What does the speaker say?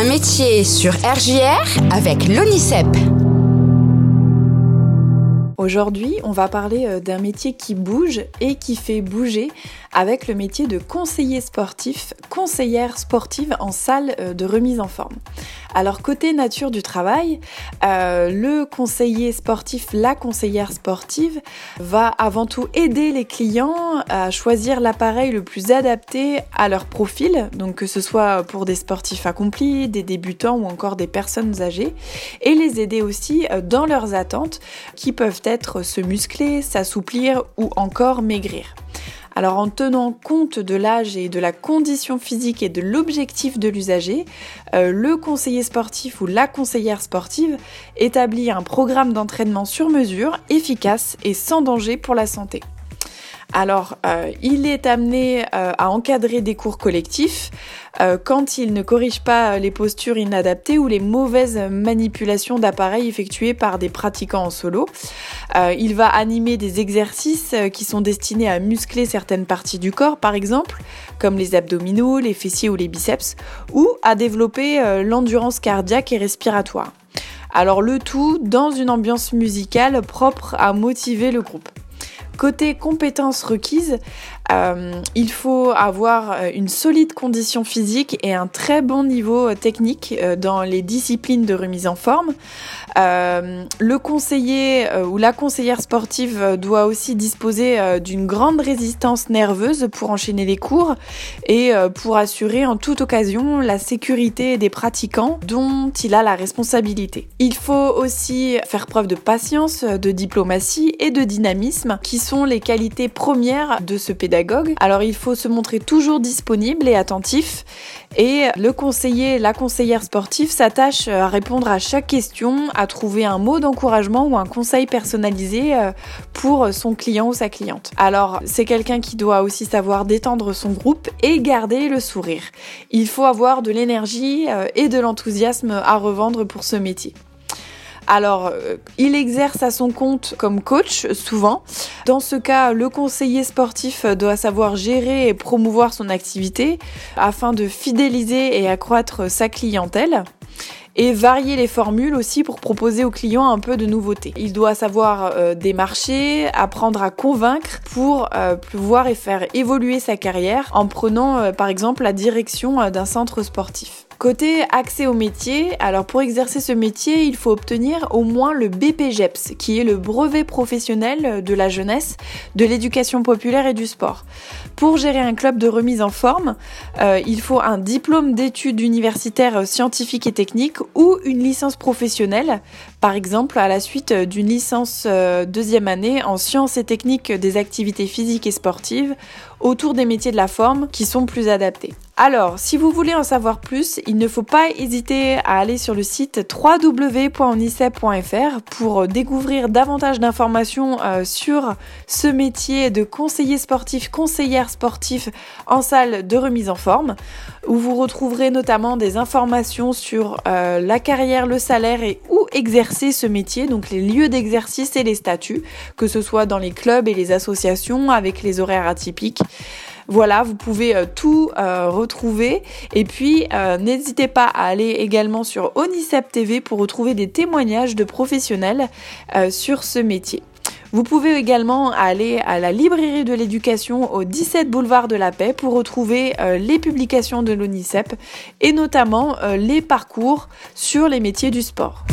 Un métier sur RJR avec l'ONICEP. Aujourd'hui, on va parler euh, d'un métier qui bouge et qui fait bouger avec le métier de conseiller sportif, conseillère sportive en salle euh, de remise en forme. Alors côté nature du travail, euh, le conseiller sportif, la conseillère sportive va avant tout aider les clients à choisir l'appareil le plus adapté à leur profil, donc que ce soit pour des sportifs accomplis, des débutants ou encore des personnes âgées, et les aider aussi dans leurs attentes qui peuvent se muscler, s'assouplir ou encore maigrir. Alors en tenant compte de l'âge et de la condition physique et de l'objectif de l'usager, euh, le conseiller sportif ou la conseillère sportive établit un programme d'entraînement sur mesure, efficace et sans danger pour la santé. Alors, euh, il est amené euh, à encadrer des cours collectifs euh, quand il ne corrige pas les postures inadaptées ou les mauvaises manipulations d'appareils effectuées par des pratiquants en solo. il va animer des exercices qui sont destinés à muscler certaines parties du corps, par exemple, comme les abdominaux, les fessiers ou les biceps, ou à développer l'endurance cardiaque et respiratoire. Alors le tout dans une ambiance musicale propre à motiver le groupe. Côté compétences requises, euh, il faut avoir euh, une solide condition physique et un très bon niveau euh, technique dans les disciplines de remise en forme. le conseiller ou la conseillère sportive doit aussi disposer d'une grande résistance nerveuse pour enchaîner les cours et pour assurer en toute occasion la sécurité des pratiquants dont il a la responsabilité. Il faut aussi faire preuve de patience, de diplomatie et de dynamisme qui sont les qualités premières de ce pédagogue alors il faut se montrer toujours disponible et attentif et le conseiller, la conseillère sportive s'attache à répondre à chaque question, à trouver un mot d'encouragement ou un conseil personnalisé euh, pour son client ou sa cliente. Alors c'est quelqu'un qui doit aussi savoir détendre son groupe et garder le sourire. Il faut avoir de l'énergie euh, et de l'enthousiasme à revendre pour ce métier. Alors, euh, il exerce à son compte comme coach souvent. Dans ce cas, le conseiller sportif doit savoir gérer et promouvoir son activité afin de fidéliser et accroître sa clientèle et varier les formules aussi pour proposer aux clients un peu de nouveautés. Il doit savoir euh, démarcher, apprendre à convaincre pour euh, pouvoir et faire évoluer sa carrière en prenant par exemple la direction d'un centre sportif. Côté accès au métier, alors pour exercer ce métier, il faut obtenir au moins le BPGEPS, qui est le brevet professionnel de la jeunesse, de l'éducation populaire et du sport. Pour gérer un club de remise en forme, euh, il faut un diplôme d'études universitaires scientifiques et techniques ou une licence professionnelle, par exemple à la suite d'une licence euh, deuxième année en sciences et techniques des activités physiques et sportives autour des métiers de la forme qui sont plus adaptés. Alors, si vous voulez en savoir plus, il ne faut pas hésiter à aller sur le site www.onicep.fr pour découvrir davantage d'informations euh, sur ce métier de conseiller sportif, conseillère sportif en salle de remise en forme, où vous retrouverez notamment des informations sur euh, la carrière, le salaire et où exercer ce métier, donc les lieux d'exercice et les statuts, que ce soit dans les clubs et les associations avec les horaires atypiques. Voilà, vous pouvez euh, tout euh, retrouver. Et puis, euh, n'hésitez pas à aller également sur Onicep TV pour retrouver des témoignages de professionnels sur ce métier. Vous pouvez également aller à la librairie de l'éducation au 17 boulevard de la Paix pour retrouver les publications de l'ONICEP et notamment les parcours sur les métiers du sport.